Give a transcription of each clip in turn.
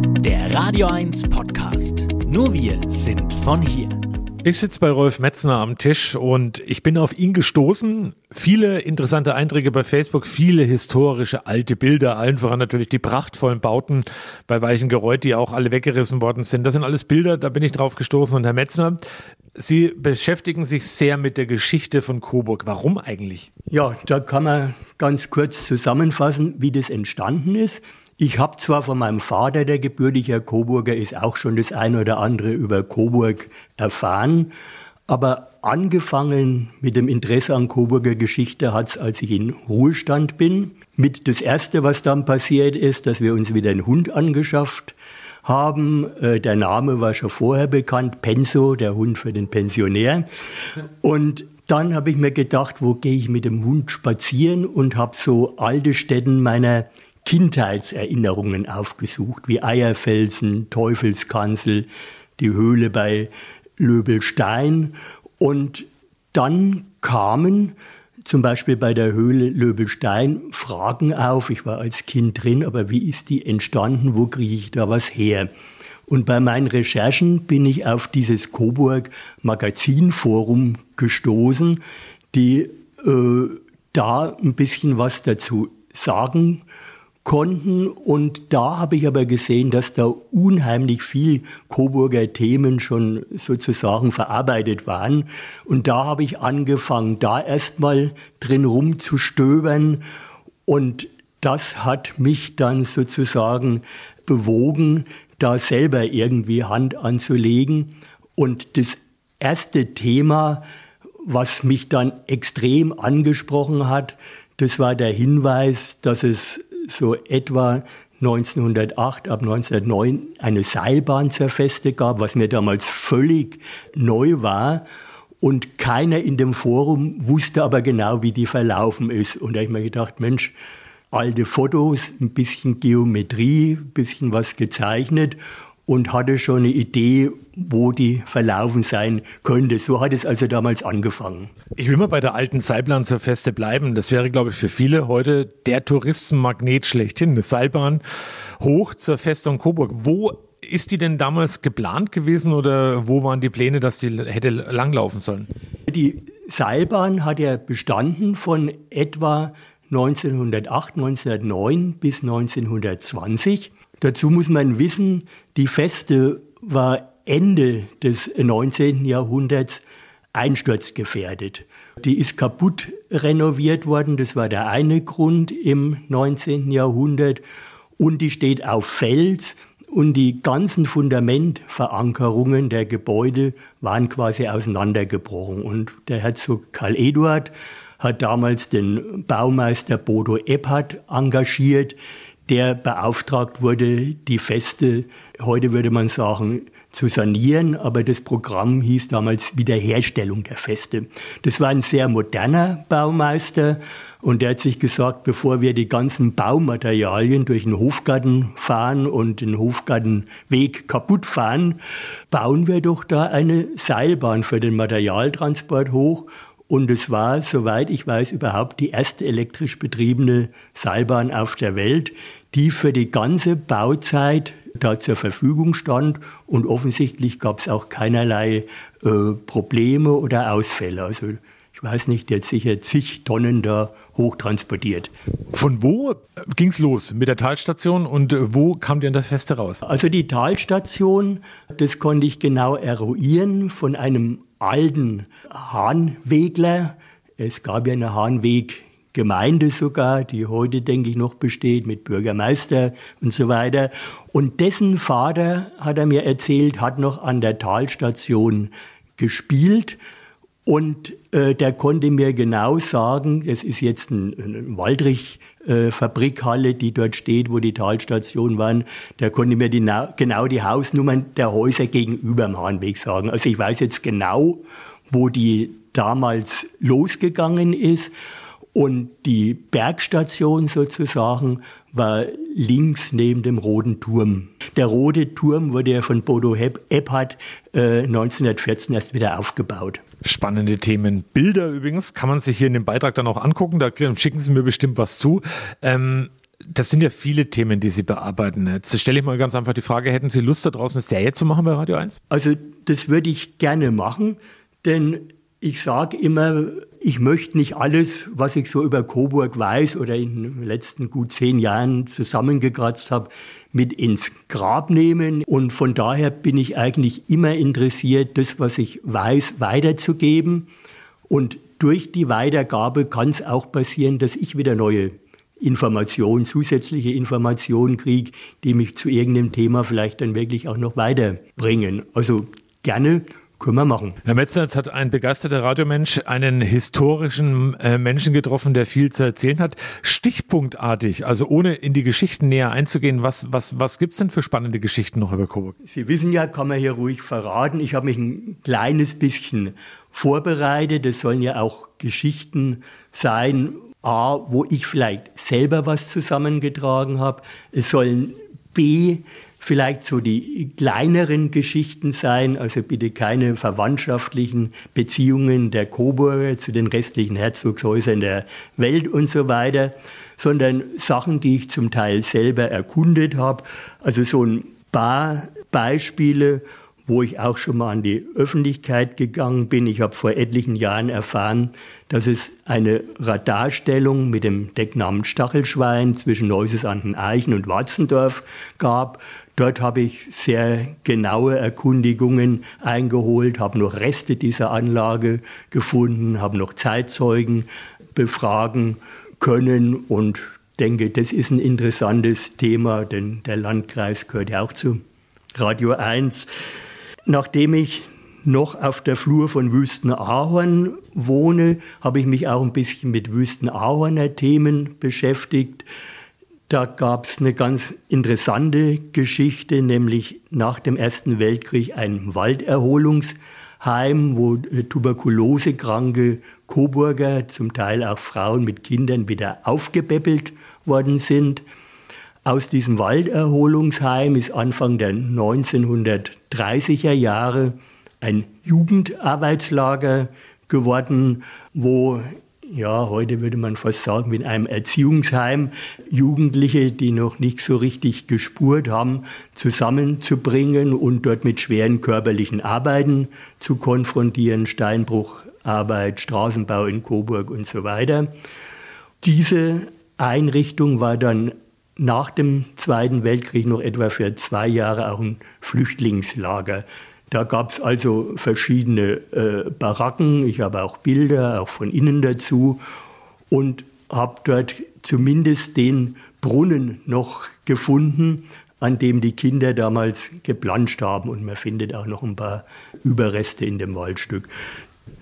Der Radio 1 Podcast. Nur wir sind von hier. Ich sitze bei Rolf Metzner am Tisch und ich bin auf ihn gestoßen. Viele interessante Einträge bei Facebook, viele historische alte Bilder, allen voran natürlich die prachtvollen Bauten bei Weichengereuth, die auch alle weggerissen worden sind. Das sind alles Bilder, da bin ich drauf gestoßen. Und Herr Metzner, Sie beschäftigen sich sehr mit der Geschichte von Coburg. Warum eigentlich? Ja, da kann man ganz kurz zusammenfassen, wie das entstanden ist. Ich habe zwar von meinem Vater, der gebürtiger Coburger ist, auch schon das ein oder andere über Coburg erfahren, aber angefangen mit dem Interesse an Coburger Geschichte hat es, als ich in Ruhestand bin. Mit das Erste, was dann passiert ist, dass wir uns wieder einen Hund angeschafft haben. Äh, der Name war schon vorher bekannt, Penso, der Hund für den Pensionär. Und dann habe ich mir gedacht, wo gehe ich mit dem Hund spazieren und habe so alte Städten meiner Kindheitserinnerungen aufgesucht, wie Eierfelsen, Teufelskanzel, die Höhle bei Löbelstein. Und dann kamen zum Beispiel bei der Höhle Löbelstein Fragen auf. Ich war als Kind drin, aber wie ist die entstanden? Wo kriege ich da was her? Und bei meinen Recherchen bin ich auf dieses Coburg Magazinforum gestoßen, die äh, da ein bisschen was dazu sagen konnten. Und da habe ich aber gesehen, dass da unheimlich viel Coburger Themen schon sozusagen verarbeitet waren. Und da habe ich angefangen, da erstmal drin rumzustöbern. Und das hat mich dann sozusagen bewogen, da selber irgendwie Hand anzulegen. Und das erste Thema, was mich dann extrem angesprochen hat, das war der Hinweis, dass es so etwa 1908, ab 1909 eine Seilbahn zur Feste gab, was mir damals völlig neu war. Und keiner in dem Forum wusste aber genau, wie die verlaufen ist. Und da habe ich mir gedacht, Mensch, alte Fotos, ein bisschen Geometrie, ein bisschen was gezeichnet und hatte schon eine Idee, wo die verlaufen sein könnte. So hat es also damals angefangen. Ich will mal bei der alten Seilbahn zur Feste bleiben. Das wäre, glaube ich, für viele heute der Touristenmagnet schlechthin. Eine Seilbahn hoch zur Festung Coburg. Wo ist die denn damals geplant gewesen oder wo waren die Pläne, dass die hätte langlaufen sollen? Die Seilbahn hat ja bestanden von etwa 1908, 1909 bis 1920. Dazu muss man wissen, die Feste war Ende des 19. Jahrhunderts einsturzgefährdet. Die ist kaputt renoviert worden, das war der eine Grund im 19. Jahrhundert. Und die steht auf Fels und die ganzen Fundamentverankerungen der Gebäude waren quasi auseinandergebrochen. Und der Herzog Karl Eduard hat damals den Baumeister Bodo Eppert engagiert, der beauftragt wurde, die Feste, heute würde man sagen, zu sanieren, aber das Programm hieß damals Wiederherstellung der Feste. Das war ein sehr moderner Baumeister. Und der hat sich gesagt, bevor wir die ganzen Baumaterialien durch den Hofgarten fahren und den Hofgartenweg kaputt fahren, bauen wir doch da eine Seilbahn für den Materialtransport hoch. Und es war, soweit ich weiß, überhaupt die erste elektrisch betriebene Seilbahn auf der Welt, die für die ganze Bauzeit da zur Verfügung stand. Und offensichtlich gab es auch keinerlei äh, Probleme oder Ausfälle. Also ich weiß nicht, jetzt sicher zig Tonnen da hochtransportiert. Von wo ging es los mit der Talstation und äh, wo kam die an der Feste raus? Also die Talstation, das konnte ich genau eruieren von einem alten Hahnwegler. Es gab ja eine Hahnweg Gemeinde sogar, die heute, denke ich, noch besteht, mit Bürgermeister und so weiter. Und dessen Vater, hat er mir erzählt, hat noch an der Talstation gespielt. Und äh, der konnte mir genau sagen, es ist jetzt ein, ein Waldrich, äh, die dort steht, wo die Talstation waren, der konnte mir die, genau die Hausnummern der Häuser gegenüber am Hahnweg sagen. Also ich weiß jetzt genau, wo die damals losgegangen ist. Und die Bergstation sozusagen war links neben dem Roten Turm. Der Rote Turm wurde ja von Bodo Epphardt äh, 1914 erst wieder aufgebaut. Spannende Themen. Bilder übrigens kann man sich hier in dem Beitrag dann auch angucken. Da schicken Sie mir bestimmt was zu. Ähm, das sind ja viele Themen, die Sie bearbeiten. Jetzt stelle ich mal ganz einfach die Frage, hätten Sie Lust da draußen eine Serie zu machen bei Radio 1? Also das würde ich gerne machen, denn ich sage immer, ich möchte nicht alles, was ich so über Coburg weiß oder in den letzten gut zehn Jahren zusammengekratzt habe, mit ins Grab nehmen. Und von daher bin ich eigentlich immer interessiert, das, was ich weiß, weiterzugeben. Und durch die Weitergabe kann es auch passieren, dass ich wieder neue Informationen, zusätzliche Informationen kriege, die mich zu irgendeinem Thema vielleicht dann wirklich auch noch weiterbringen. Also gerne können wir machen. Herr Metzner, jetzt hat ein begeisterter Radiomensch einen historischen äh, Menschen getroffen, der viel zu erzählen hat. Stichpunktartig, also ohne in die Geschichten näher einzugehen, was, was, was gibt's denn für spannende Geschichten noch über Coburg? Sie wissen ja, kann man hier ruhig verraten, ich habe mich ein kleines bisschen vorbereitet. Es sollen ja auch Geschichten sein, A, wo ich vielleicht selber was zusammengetragen habe. Es sollen B, vielleicht so die kleineren Geschichten sein, also bitte keine verwandtschaftlichen Beziehungen der Coburger zu den restlichen Herzogshäusern der Welt und so weiter, sondern Sachen, die ich zum Teil selber erkundet habe. Also so ein paar Beispiele, wo ich auch schon mal an die Öffentlichkeit gegangen bin. Ich habe vor etlichen Jahren erfahren, dass es eine Radarstellung mit dem Decknamen Stachelschwein zwischen Neuses an den Eichen und Watzendorf gab. Dort habe ich sehr genaue Erkundigungen eingeholt, habe noch Reste dieser Anlage gefunden, habe noch Zeitzeugen befragen können und denke, das ist ein interessantes Thema, denn der Landkreis gehört ja auch zu Radio 1. Nachdem ich noch auf der Flur von Wüsten-Ahorn wohne, habe ich mich auch ein bisschen mit Wüsten-Ahorner Themen beschäftigt. Da gab es eine ganz interessante Geschichte, nämlich nach dem Ersten Weltkrieg ein Walderholungsheim, wo äh, tuberkulosekranke Coburger, zum Teil auch Frauen mit Kindern, wieder aufgepäppelt worden sind. Aus diesem Walderholungsheim ist Anfang der 1930er Jahre ein Jugendarbeitslager geworden, wo ja, heute würde man fast sagen, mit einem Erziehungsheim Jugendliche, die noch nicht so richtig gespurt haben, zusammenzubringen und dort mit schweren körperlichen Arbeiten zu konfrontieren, Steinbrucharbeit, Straßenbau in Coburg und so weiter. Diese Einrichtung war dann nach dem Zweiten Weltkrieg noch etwa für zwei Jahre auch ein Flüchtlingslager. Da gab es also verschiedene äh, Baracken. Ich habe auch Bilder, auch von innen dazu. Und habe dort zumindest den Brunnen noch gefunden, an dem die Kinder damals geplanscht haben. Und man findet auch noch ein paar Überreste in dem Waldstück.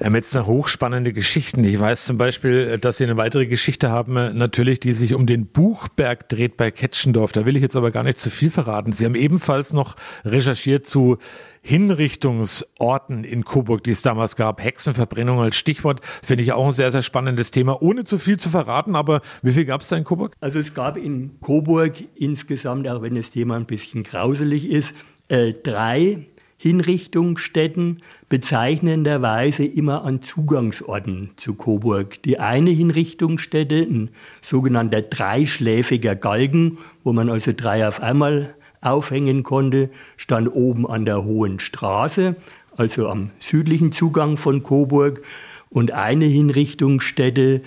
Herr Metzner, hochspannende Geschichten. Ich weiß zum Beispiel, dass Sie eine weitere Geschichte haben, natürlich, die sich um den Buchberg dreht bei Ketschendorf. Da will ich jetzt aber gar nicht zu viel verraten. Sie haben ebenfalls noch recherchiert zu Hinrichtungsorten in Coburg, die es damals gab. Hexenverbrennung als Stichwort, finde ich auch ein sehr, sehr spannendes Thema. Ohne zu viel zu verraten, aber wie viel gab es da in Coburg? Also es gab in Coburg insgesamt, auch wenn das Thema ein bisschen grauselig ist, äh, drei Hinrichtungsstätten bezeichnenderweise immer an Zugangsorten zu Coburg. Die eine Hinrichtungsstätte, ein sogenannter dreischläfiger Galgen, wo man also drei auf einmal aufhängen konnte, stand oben an der Hohen Straße, also am südlichen Zugang von Coburg. Und eine Hinrichtungsstätte,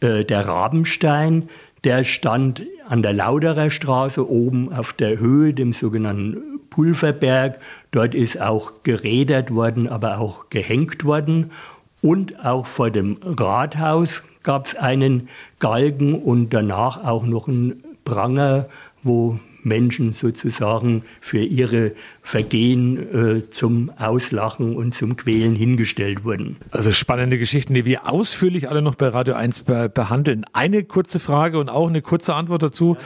äh, der Rabenstein, der stand an der Lauderer Straße oben auf der Höhe, dem sogenannten Pulverberg. Dort ist auch gerädert worden, aber auch gehängt worden. Und auch vor dem Rathaus gab es einen Galgen und danach auch noch einen Pranger, wo Menschen sozusagen für ihre Vergehen äh, zum Auslachen und zum Quälen hingestellt wurden. Also spannende Geschichten, die wir ausführlich alle noch bei Radio 1 be behandeln. Eine kurze Frage und auch eine kurze Antwort dazu. Ja.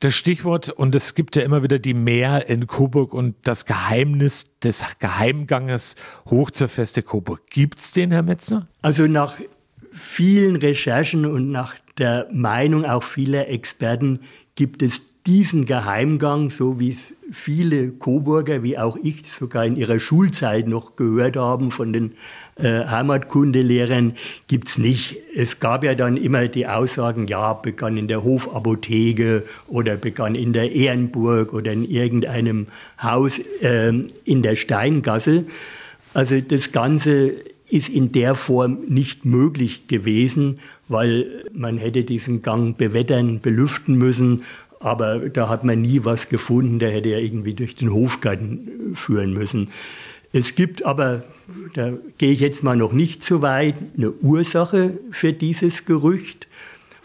Das Stichwort, und es gibt ja immer wieder die Meer in Coburg und das Geheimnis des Geheimganges hoch zur Feste Coburg. Gibt's den, Herr Metzner? Also nach vielen Recherchen und nach der Meinung auch vieler Experten gibt es diesen Geheimgang, so wie es viele Coburger, wie auch ich, sogar in ihrer Schulzeit noch gehört haben von den äh, Heimatkundelehrern, gibt's nicht. Es gab ja dann immer die Aussagen, ja, begann in der Hofapotheke oder begann in der Ehrenburg oder in irgendeinem Haus äh, in der Steingasse. Also das Ganze ist in der Form nicht möglich gewesen, weil man hätte diesen Gang bewettern, belüften müssen. Aber da hat man nie was gefunden, der hätte ja irgendwie durch den Hofgarten führen müssen. Es gibt aber, da gehe ich jetzt mal noch nicht so weit, eine Ursache für dieses Gerücht.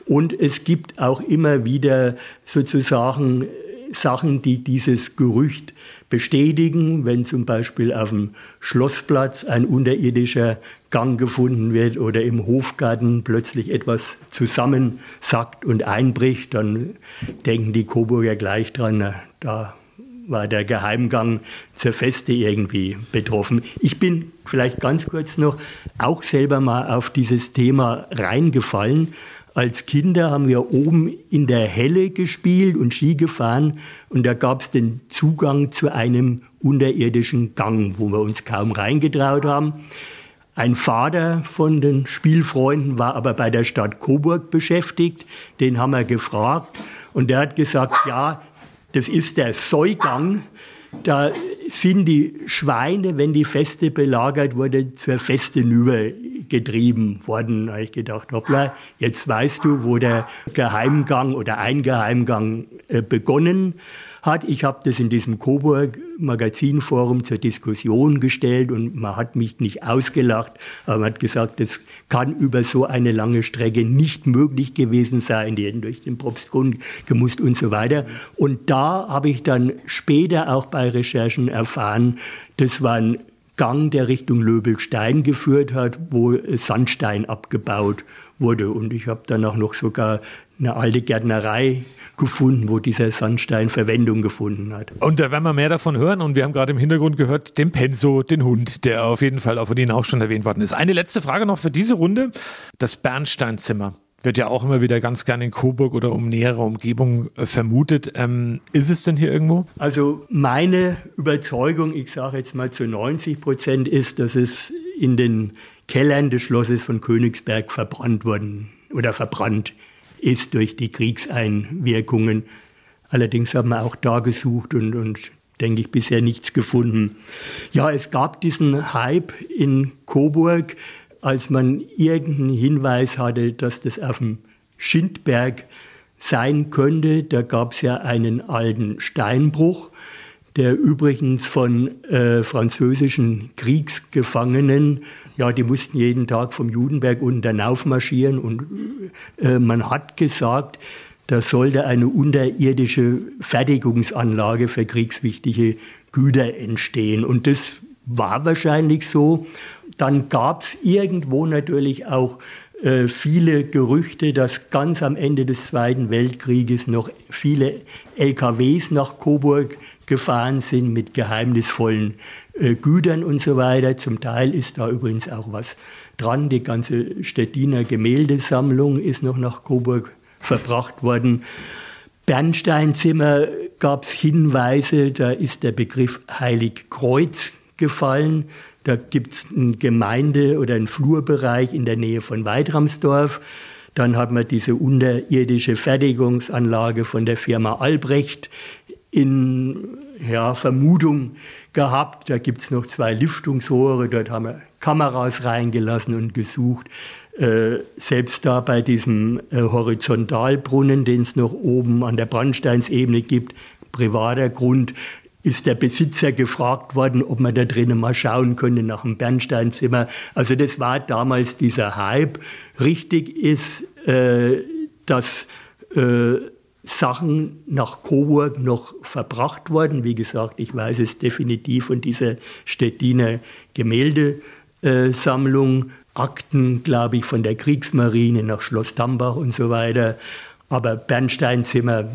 Und es gibt auch immer wieder sozusagen Sachen, die dieses Gerücht bestätigen, wenn zum Beispiel auf dem Schlossplatz ein unterirdischer Gang gefunden wird oder im Hofgarten plötzlich etwas zusammensackt und einbricht, dann denken die Coburger gleich dran, da war der Geheimgang zur Feste irgendwie betroffen. Ich bin vielleicht ganz kurz noch auch selber mal auf dieses Thema reingefallen als Kinder haben wir oben in der Helle gespielt und Ski gefahren und da gab es den Zugang zu einem unterirdischen Gang, wo wir uns kaum reingetraut haben. Ein Vater von den Spielfreunden war aber bei der Stadt Coburg beschäftigt. Den haben wir gefragt und der hat gesagt, ja, das ist der Säugang. Da sind die Schweine, wenn die Feste belagert wurde, zur Feste getrieben worden. Da habe ich gedacht, hoppla, jetzt weißt du, wo der Geheimgang oder ein Geheimgang äh, begonnen hat. Ich habe das in diesem Coburg Magazinforum zur Diskussion gestellt und man hat mich nicht ausgelacht, aber man hat gesagt, das kann über so eine lange Strecke nicht möglich gewesen sein, die hätten durch den Propstgrund gemusst und so weiter. Und da habe ich dann später auch bei Recherchen erfahren, das war ein Gang, der Richtung Löbelstein geführt hat, wo Sandstein abgebaut wurde. Und ich habe dann auch noch sogar eine alte Gärtnerei gefunden, wo dieser Sandstein Verwendung gefunden hat. Und da werden wir mehr davon hören. Und wir haben gerade im Hintergrund gehört, den Penso, den Hund, der auf jeden Fall auch von Ihnen auch schon erwähnt worden ist. Eine letzte Frage noch für diese Runde. Das Bernsteinzimmer wird ja auch immer wieder ganz gerne in Coburg oder um nähere Umgebung äh, vermutet. Ähm, ist es denn hier irgendwo? Also meine Überzeugung, ich sage jetzt mal zu 90 Prozent, ist, dass es in den Kellern des Schlosses von Königsberg verbrannt worden oder verbrannt ist durch die Kriegseinwirkungen. Allerdings haben wir auch da gesucht und, und denke ich, bisher nichts gefunden. Ja, es gab diesen Hype in Coburg, als man irgendeinen Hinweis hatte, dass das auf dem Schindberg sein könnte. Da gab es ja einen alten Steinbruch, der übrigens von äh, französischen Kriegsgefangenen ja, die mussten jeden Tag vom Judenberg unten aufmarschieren und äh, man hat gesagt, da sollte eine unterirdische Fertigungsanlage für kriegswichtige Güter entstehen. Und das war wahrscheinlich so. Dann gab es irgendwo natürlich auch äh, viele Gerüchte, dass ganz am Ende des Zweiten Weltkrieges noch viele LKWs nach Coburg gefahren sind mit geheimnisvollen äh, Gütern und so weiter. Zum Teil ist da übrigens auch was dran. Die ganze Stettiner Gemäldesammlung ist noch nach Coburg verbracht worden. Bernsteinzimmer gab es Hinweise, da ist der Begriff Heiligkreuz gefallen. Da gibt es eine Gemeinde- oder einen Flurbereich in der Nähe von Weidramsdorf. Dann hat man diese unterirdische Fertigungsanlage von der Firma Albrecht in ja, Vermutung gehabt. Da gibt es noch zwei Lüftungsrohre, dort haben wir Kameras reingelassen und gesucht. Äh, selbst da bei diesem äh, Horizontalbrunnen, den es noch oben an der Brandsteinsebene gibt, privater Grund, ist der Besitzer gefragt worden, ob man da drinnen mal schauen könnte nach dem Bernsteinzimmer. Also das war damals dieser Hype. Richtig ist, äh, dass äh, Sachen nach Coburg noch verbracht worden. Wie gesagt, ich weiß es definitiv von dieser Stettiner Gemäldesammlung, Akten, glaube ich, von der Kriegsmarine nach Schloss Dambach und so weiter. Aber Bernsteinzimmer,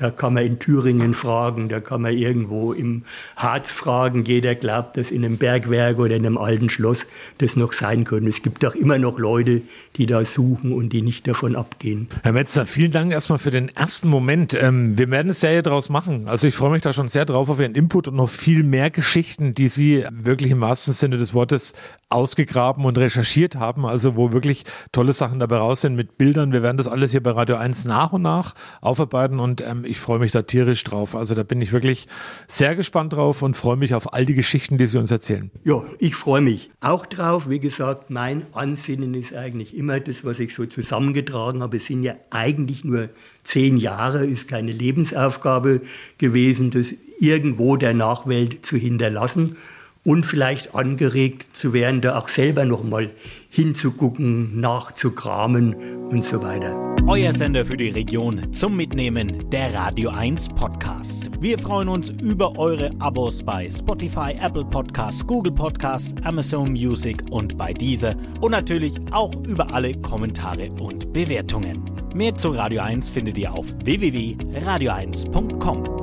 Da kann man in Thüringen fragen, da kann man irgendwo im Harz fragen. Jeder glaubt, dass in einem Bergwerk oder in einem alten Schloss das noch sein könnte. Es gibt auch immer noch Leute, die da suchen und die nicht davon abgehen. Herr Metzner, vielen Dank erstmal für den ersten Moment. Ähm, wir werden eine Serie daraus machen. Also ich freue mich da schon sehr drauf auf Ihren Input und noch viel mehr Geschichten, die Sie wirklich im wahrsten Sinne des Wortes ausgegraben und recherchiert haben. Also wo wirklich tolle Sachen dabei raus sind mit Bildern. Wir werden das alles hier bei Radio 1 nach und nach aufarbeiten und ähm, ich freue mich da tierisch drauf. Also da bin ich wirklich sehr gespannt drauf und freue mich auf all die Geschichten, die Sie uns erzählen. Ja, ich freue mich auch drauf. Wie gesagt, mein Ansinnen ist eigentlich immer das, was ich so zusammengetragen habe. Es sind ja eigentlich nur zehn Jahre, ist keine Lebensaufgabe gewesen, das irgendwo der Nachwelt zu hinterlassen und vielleicht angeregt zu werden, da auch selber nochmal hinzugucken, nachzukramen und so weiter. Euer Sender für die Region zum Mitnehmen der Radio 1 Podcasts. Wir freuen uns über eure Abos bei Spotify, Apple Podcasts, Google Podcasts, Amazon Music und bei dieser und natürlich auch über alle Kommentare und Bewertungen. Mehr zu Radio 1 findet ihr auf www.radio1.com.